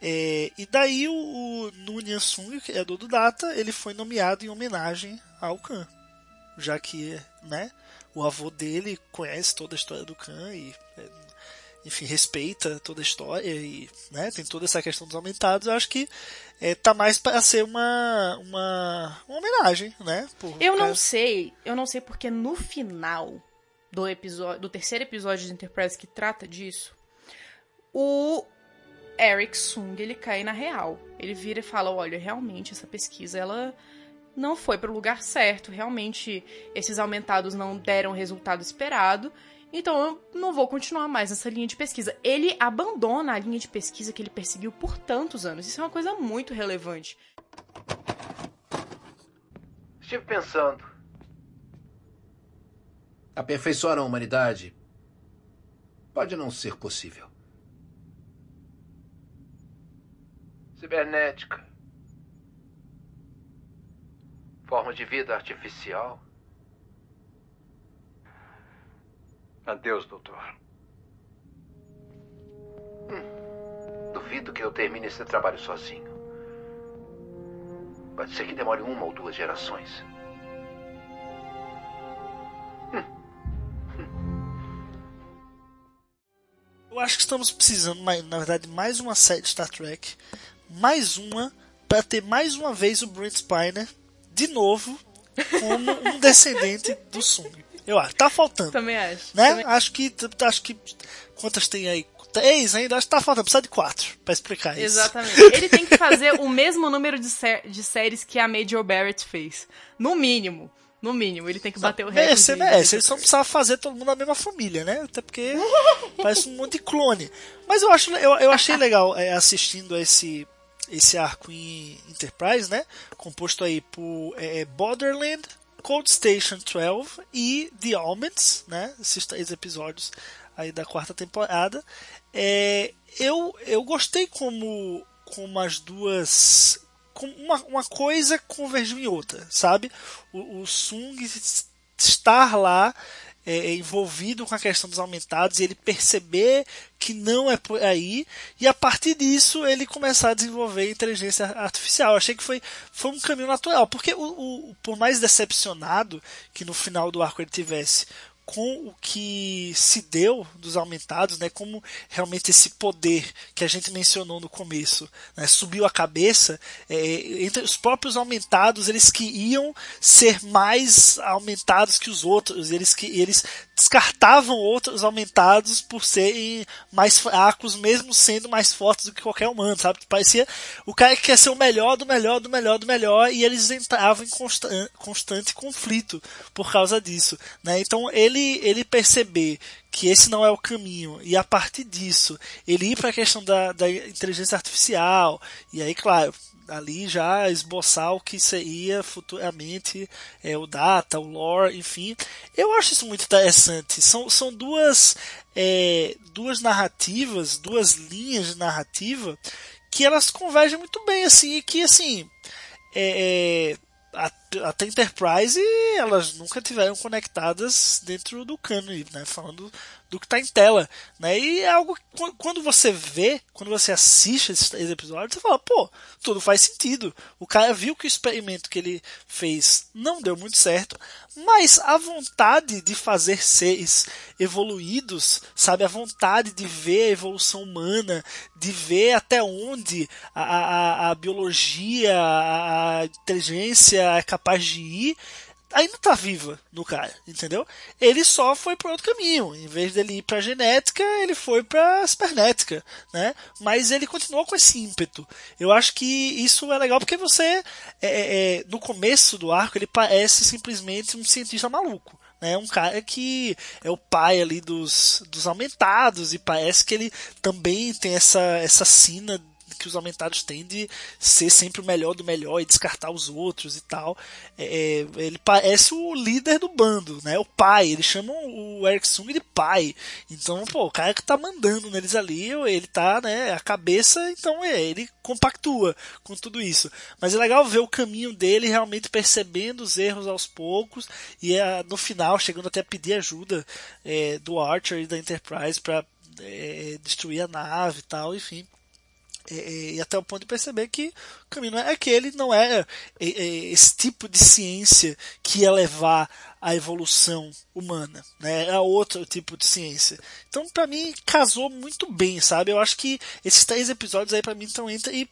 É, e daí o, o Nunyan Sung, que é do Data, ele foi nomeado em homenagem ao Khan. Já que, né, o avô dele conhece toda a história do Khan e, é, enfim, respeita toda a história e, né, tem toda essa questão dos aumentados. Eu acho que é, tá mais para ser uma, uma, uma homenagem, né? por Eu não causa- sei, eu não sei porque no final do episódio, do terceiro episódio de Enterprise que trata disso, o Eric Sung, ele cai na real. Ele vira e fala, olha, realmente essa pesquisa ela não foi para o lugar certo, realmente esses aumentados não deram o resultado esperado. Então eu não vou continuar mais nessa linha de pesquisa. Ele abandona a linha de pesquisa que ele perseguiu por tantos anos. Isso é uma coisa muito relevante. Estive pensando. Aperfeiçoar a humanidade pode não ser possível. Cibernética. Forma de vida artificial. Adeus, doutor. Duvido que eu termine esse trabalho sozinho. Pode ser que demore uma ou duas gerações. Eu acho que estamos precisando, na verdade, mais uma série de Star Trek. Mais uma, para ter mais uma vez o Brent Spiner, de novo, como um descendente do Sung. Eu acho, tá faltando. Também acho. Né? Também- Acho que. Acho que. Quantas tem aí? Três ainda? Acho que tá faltando. Precisa de quatro pra explicar isso. Exatamente. Ele tem que fazer o mesmo número de, sé- de séries que a Major Barrett fez. No mínimo. No mínimo, ele tem que bater o recorde. Merece, de- merece. Eles só precisam fazer todo mundo da mesma família, né? Até porque parece um monte de clone. Mas eu, acho, eu, eu achei legal é, assistindo a esse, esse arco em Enterprise, né? Composto aí por é, Borderland, Cold Station 12 e The Omens, né? Esses três episódios aí da quarta temporada. É, eu, eu gostei como, como as duas como uma, uma coisa convergiu em outra, sabe? O, o Sung estar lá é, é, envolvido com a questão dos aumentados e ele perceber que não é por aí e a partir disso ele começar a desenvolver inteligência artificial. Eu achei que foi, foi um caminho natural, porque o, o, por mais decepcionado que no final do arco ele tivesse com o que se deu dos aumentados, né, como realmente esse poder que a gente mencionou no começo né, subiu a cabeça, é, entre os próprios aumentados eles queriam ser mais aumentados que os outros, eles que eles descartavam outros aumentados por serem mais fracos, mesmo sendo mais fortes do que qualquer humano, sabe? Parecia o cara que quer ser o melhor do melhor do melhor do melhor e eles entravam em constan constante conflito por causa disso, né? Então ele ele perceber que esse não é o caminho e a partir disso ele ir para a questão da, da inteligência artificial e aí claro ali já esboçar o que seria futuramente é, o data, o lore, enfim. Eu acho isso muito interessante. São, são duas, é, duas narrativas, duas linhas de narrativa que elas convergem muito bem, assim, e que, assim, é, é até Enterprise elas nunca tiveram conectadas dentro do cânone, né? Falando do que está em tela, né? E é algo que quando você vê, quando você assiste esses três episódios, você fala, pô, tudo faz sentido. O cara viu que o experimento que ele fez não deu muito certo, mas a vontade de fazer seres evoluídos, sabe, a vontade de ver a evolução humana, de ver até onde a, a, a biologia, a inteligência é capaz de ir, ainda tá viva no cara, entendeu? Ele só foi para outro caminho. Em vez dele ir para genética, ele foi para cibernética, né? Mas ele continuou com esse ímpeto. Eu acho que isso é legal porque você, é, é, é, no começo do arco, ele parece simplesmente um cientista maluco. Né, um cara que é o pai ali dos, dos aumentados e parece que ele também tem essa, essa sina que os aumentados têm de ser sempre o melhor do melhor e descartar os outros e tal. É, é, ele parece o líder do bando, né? O pai. Eles chamam o Eric Sung de pai. Então, pô, o cara que tá mandando neles ali, ele tá, né, a cabeça, então é, ele compactua com tudo isso. Mas é legal ver o caminho dele realmente percebendo os erros aos poucos e é, no final chegando até a pedir ajuda é, do Archer e da Enterprise para é, destruir a nave e tal, enfim. E, e, até o ponto de perceber que o caminho é aquele, não é, é, é esse tipo de ciência que ia levar à evolução humana, né? É outro tipo de ciência. Então, para mim, casou muito bem, sabe? Eu acho que esses três episódios aí para mim estão entre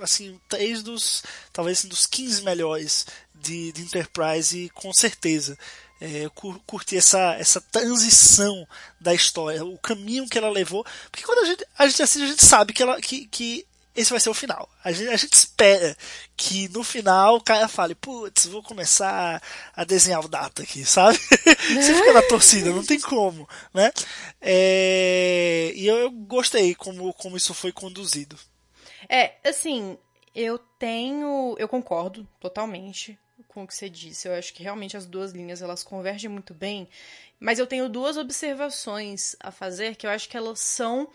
assim, três dos talvez assim, dos 15 melhores de, de Enterprise, com certeza é, curtir essa, essa transição da história, o caminho que ela levou. Porque quando a gente, a gente assiste, a gente sabe que, ela, que, que esse vai ser o final. A gente, a gente espera que no final o cara fale, putz, vou começar a desenhar o data aqui, sabe? Você fica na torcida, não tem como, né? É, e eu, eu gostei como, como isso foi conduzido. É, assim, eu tenho. Eu concordo totalmente com o que você disse. Eu acho que realmente as duas linhas elas convergem muito bem. Mas eu tenho duas observações a fazer que eu acho que elas são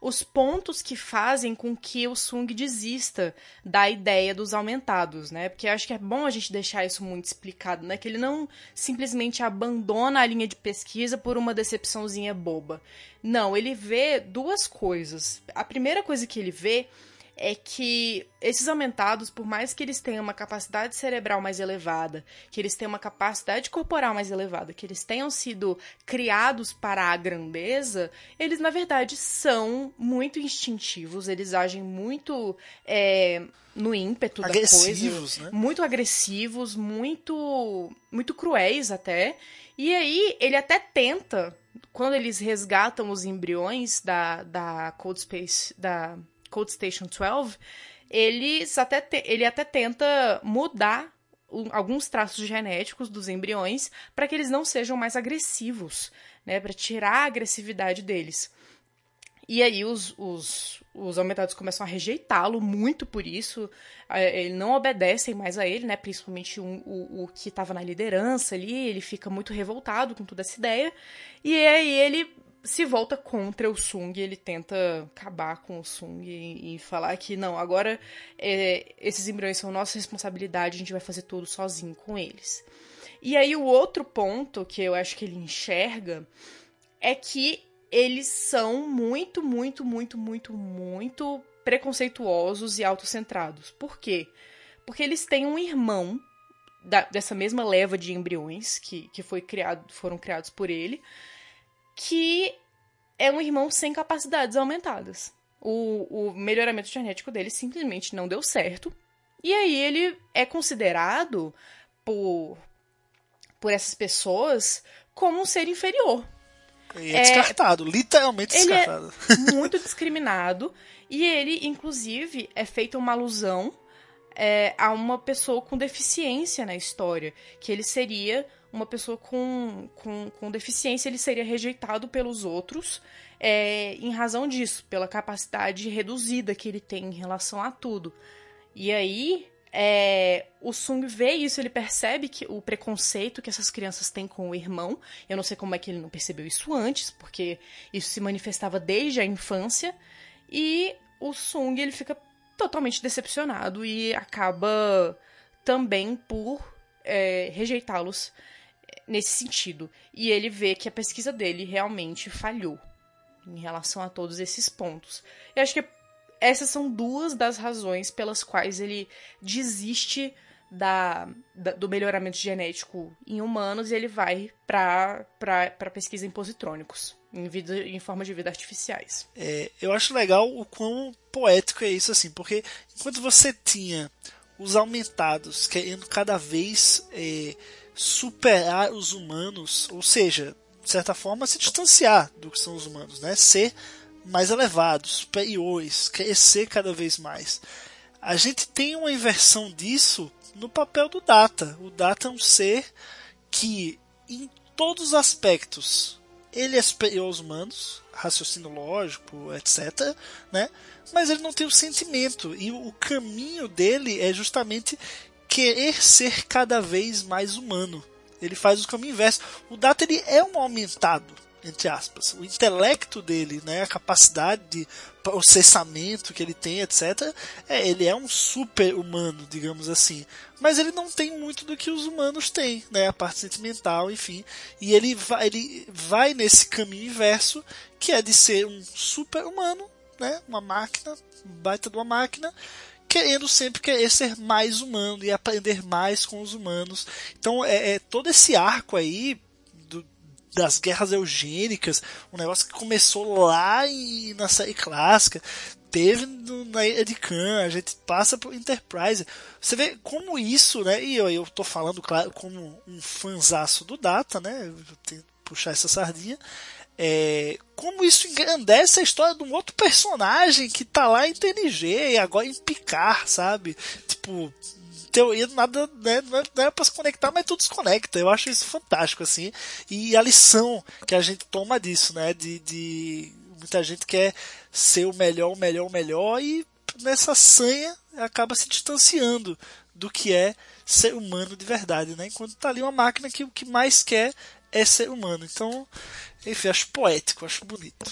os pontos que fazem com que o Sung desista da ideia dos aumentados, né? Porque eu acho que é bom a gente deixar isso muito explicado, né? Que ele não simplesmente abandona a linha de pesquisa por uma decepçãozinha boba. Não, ele vê duas coisas. A primeira coisa que ele vê é que esses aumentados, por mais que eles tenham uma capacidade cerebral mais elevada, que eles tenham uma capacidade corporal mais elevada, que eles tenham sido criados para a grandeza, eles na verdade são muito instintivos, eles agem muito é, no ímpeto da coisa, né? muito agressivos, muito muito cruéis até. E aí ele até tenta quando eles resgatam os embriões da, da Cold Space, da Code Station 12, eles até te, ele até tenta mudar alguns traços genéticos dos embriões para que eles não sejam mais agressivos, né, para tirar a agressividade deles. E aí os, os, os aumentados começam a rejeitá-lo muito por isso. É, eles não obedecem mais a ele, né? Principalmente um, o, o que estava na liderança ali. Ele fica muito revoltado com toda essa ideia. E aí ele se volta contra o Sung, ele tenta acabar com o Sung e, e falar que não, agora é, esses embriões são nossa responsabilidade, a gente vai fazer tudo sozinho com eles. E aí o outro ponto que eu acho que ele enxerga é que eles são muito, muito, muito, muito, muito preconceituosos e autocentrados. Por quê? Porque eles têm um irmão da, dessa mesma leva de embriões que, que foi criado, foram criados por ele, que é um irmão sem capacidades aumentadas. O, o melhoramento genético dele simplesmente não deu certo. E aí ele é considerado por, por essas pessoas como um ser inferior. E é, descartado, literalmente ele descartado. É muito discriminado. E ele, inclusive, é feita uma alusão é, a uma pessoa com deficiência na história. Que ele seria uma pessoa com, com, com deficiência, ele seria rejeitado pelos outros é, em razão disso, pela capacidade reduzida que ele tem em relação a tudo. E aí, é, o Sung vê isso, ele percebe que o preconceito que essas crianças têm com o irmão. Eu não sei como é que ele não percebeu isso antes, porque isso se manifestava desde a infância. E o Sung ele fica totalmente decepcionado e acaba também por é, rejeitá-los nesse sentido. E ele vê que a pesquisa dele realmente falhou em relação a todos esses pontos. Eu acho que essas são duas das razões pelas quais ele desiste da, da do melhoramento genético em humanos e ele vai para pesquisa em positrônicos, em, vida, em forma de vida artificiais. É, eu acho legal o quão poético é isso, assim, porque enquanto você tinha os aumentados querendo cada vez é, superar os humanos, ou seja, de certa forma se distanciar do que são os humanos, né? Ser mais elevados, superiores, crescer cada vez mais. A gente tem uma inversão disso no papel do Data. O Data é um ser que, em todos os aspectos, ele é superior aos humanos, raciocínio lógico, etc. Né? Mas ele não tem o sentimento. E o caminho dele é justamente querer ser cada vez mais humano. Ele faz o caminho inverso. O Data ele é um aumentado entre aspas, o intelecto dele, né, a capacidade de processamento que ele tem, etc. É, ele é um super humano, digamos assim. Mas ele não tem muito do que os humanos têm, né, a parte sentimental, enfim. E ele vai, ele vai nesse caminho inverso, que é de ser um super humano, né, uma máquina, baita de uma máquina, querendo sempre querer ser mais humano e aprender mais com os humanos. Então, é, é todo esse arco aí das guerras eugênicas, um negócio que começou lá em, na série clássica, teve no, na Khan, a gente passa por Enterprise. Você vê como isso, né? E eu, eu tô falando, claro, como um fanzaço do Data, né? Eu tenho que puxar essa sardinha. É, como isso engrandece a história de um outro personagem que tá lá em TNG e agora em Picar, sabe? Tipo, teoria nada, né, não é, é pra se conectar, mas tudo se conecta. Eu acho isso fantástico, assim. E a lição que a gente toma disso, né, de, de muita gente quer ser o melhor, o melhor, o melhor e nessa sanha acaba se distanciando do que é ser humano de verdade, né? Enquanto tá ali uma máquina que o que mais quer é ser humano. Então, enfim, acho poético, acho bonito.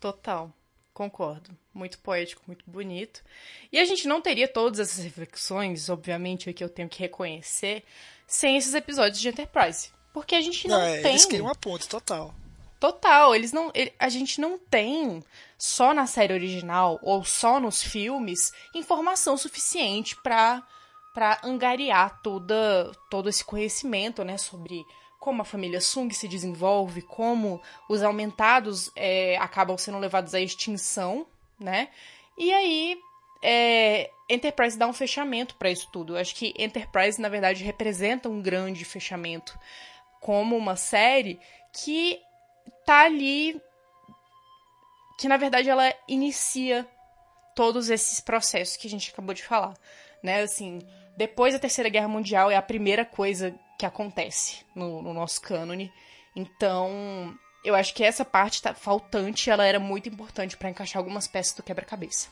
Total. Concordo. Muito poético, muito bonito. E a gente não teria todas essas reflexões, obviamente, que eu tenho que reconhecer, sem esses episódios de Enterprise. Porque a gente não, não é, tem. Eles criam uma ponte total. Total, eles não. A gente não tem só na série original ou só nos filmes informação suficiente para para angariar toda, todo esse conhecimento, né, sobre como a família Sung se desenvolve, como os aumentados é, acabam sendo levados à extinção, né? E aí, é, Enterprise dá um fechamento para isso tudo. Eu acho que Enterprise, na verdade, representa um grande fechamento como uma série que tá ali. Que na verdade ela inicia todos esses processos que a gente acabou de falar. Né? Assim, depois da Terceira Guerra Mundial é a primeira coisa que acontece no, no nosso cânone. Então, eu acho que essa parte tá faltante, ela era muito importante para encaixar algumas peças do quebra-cabeça.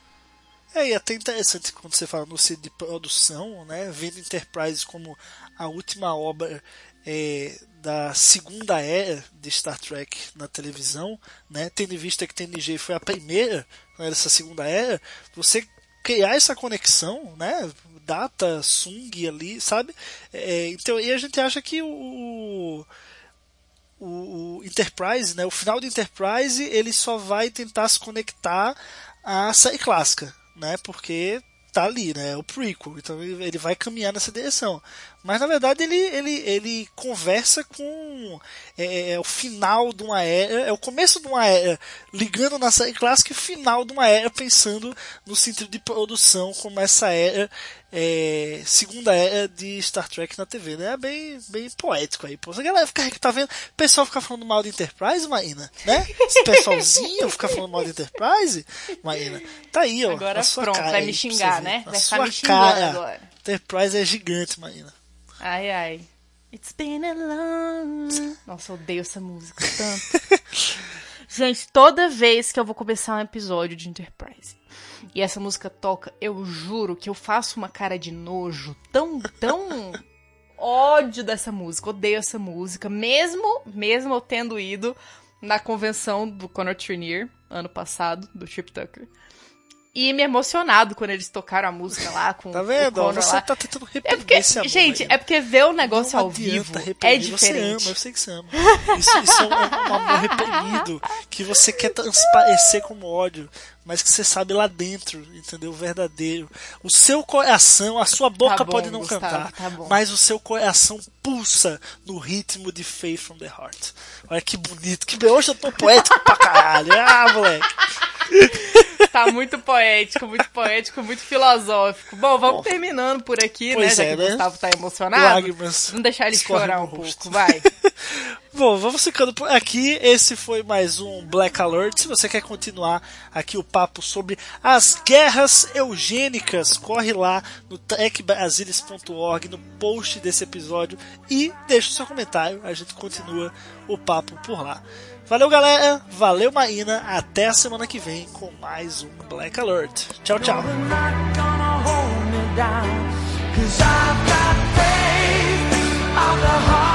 É, e é até interessante quando você fala no sentido de produção, né, vendo Enterprise como a última obra é, da segunda era de Star Trek na televisão, né, tendo em vista que TNG foi a primeira né, dessa segunda era, você criar essa conexão, né? Data, Sung ali, sabe? É, então, e a gente acha que o, o, o Enterprise, né? O final do Enterprise, ele só vai tentar se conectar à série clássica, né? Porque tá ali, né? É o prequel. Então ele vai caminhar nessa direção. Mas na verdade ele, ele, ele conversa com é, é, é, o final de uma era, é o começo de uma era ligando na série clássica e o final de uma era pensando no sentido de produção como essa era é, segunda era de Star Trek na TV, né? É bem, bem poético aí. Pô, a galera fica, tá vendo? O pessoal fica falando mal de Enterprise, Maína, né? Esse pessoalzinho fica falando mal de Enterprise, Maína. Tá aí, ó. Agora pronto, vai me xingar, né? Vai ficar me xingando agora. Enterprise é gigante, Maína. Ai, ai. It's been a long... Nossa, eu odeio essa música tanto. Gente, toda vez que eu vou começar um episódio de Enterprise e essa música toca, eu juro que eu faço uma cara de nojo tão, tão ódio dessa música. Odeio essa música, mesmo, mesmo eu tendo ido na convenção do Conor Trinier ano passado, do Chip Tucker e me emocionado quando eles tocaram a música lá com Tá vendo? o Conor você lá. tá tentando É reprimir porque, esse amor gente, aí. é porque ver o negócio ao vivo reprimir. é diferente. Você ama, eu sei que você ama. Isso, isso é um, um amor reprimido que você quer transparecer como ódio, mas que você sabe lá dentro, entendeu? O verdadeiro. O seu coração, a sua boca Tá bom, pode não Gustavo, cantar, tá mas o seu coração pulsa no ritmo de Faith from the Heart. Olha que bonito. Que hoje eu tô poético pra caralho. Ah, moleque. Tá muito poético, muito poético, muito filosófico. Bom, vamos terminando por aqui, né? é, já que né? o Gustavo tá emocionado. Lágrimas Vamos deixar ele chorar um rosto. pouco, vai. Bom, vamos ficando por aqui. Esse foi mais um Black Alert. Se você quer continuar aqui o papo sobre as guerras eugênicas, corre lá no trekbrasilis.org, no post desse episódio e deixa o seu comentário. A gente continua o papo por lá. Valeu, galera. Valeu, Maína. Até a semana que vem com mais um Black Alert. Tchau, tchau. Cause I've got faith of the heart.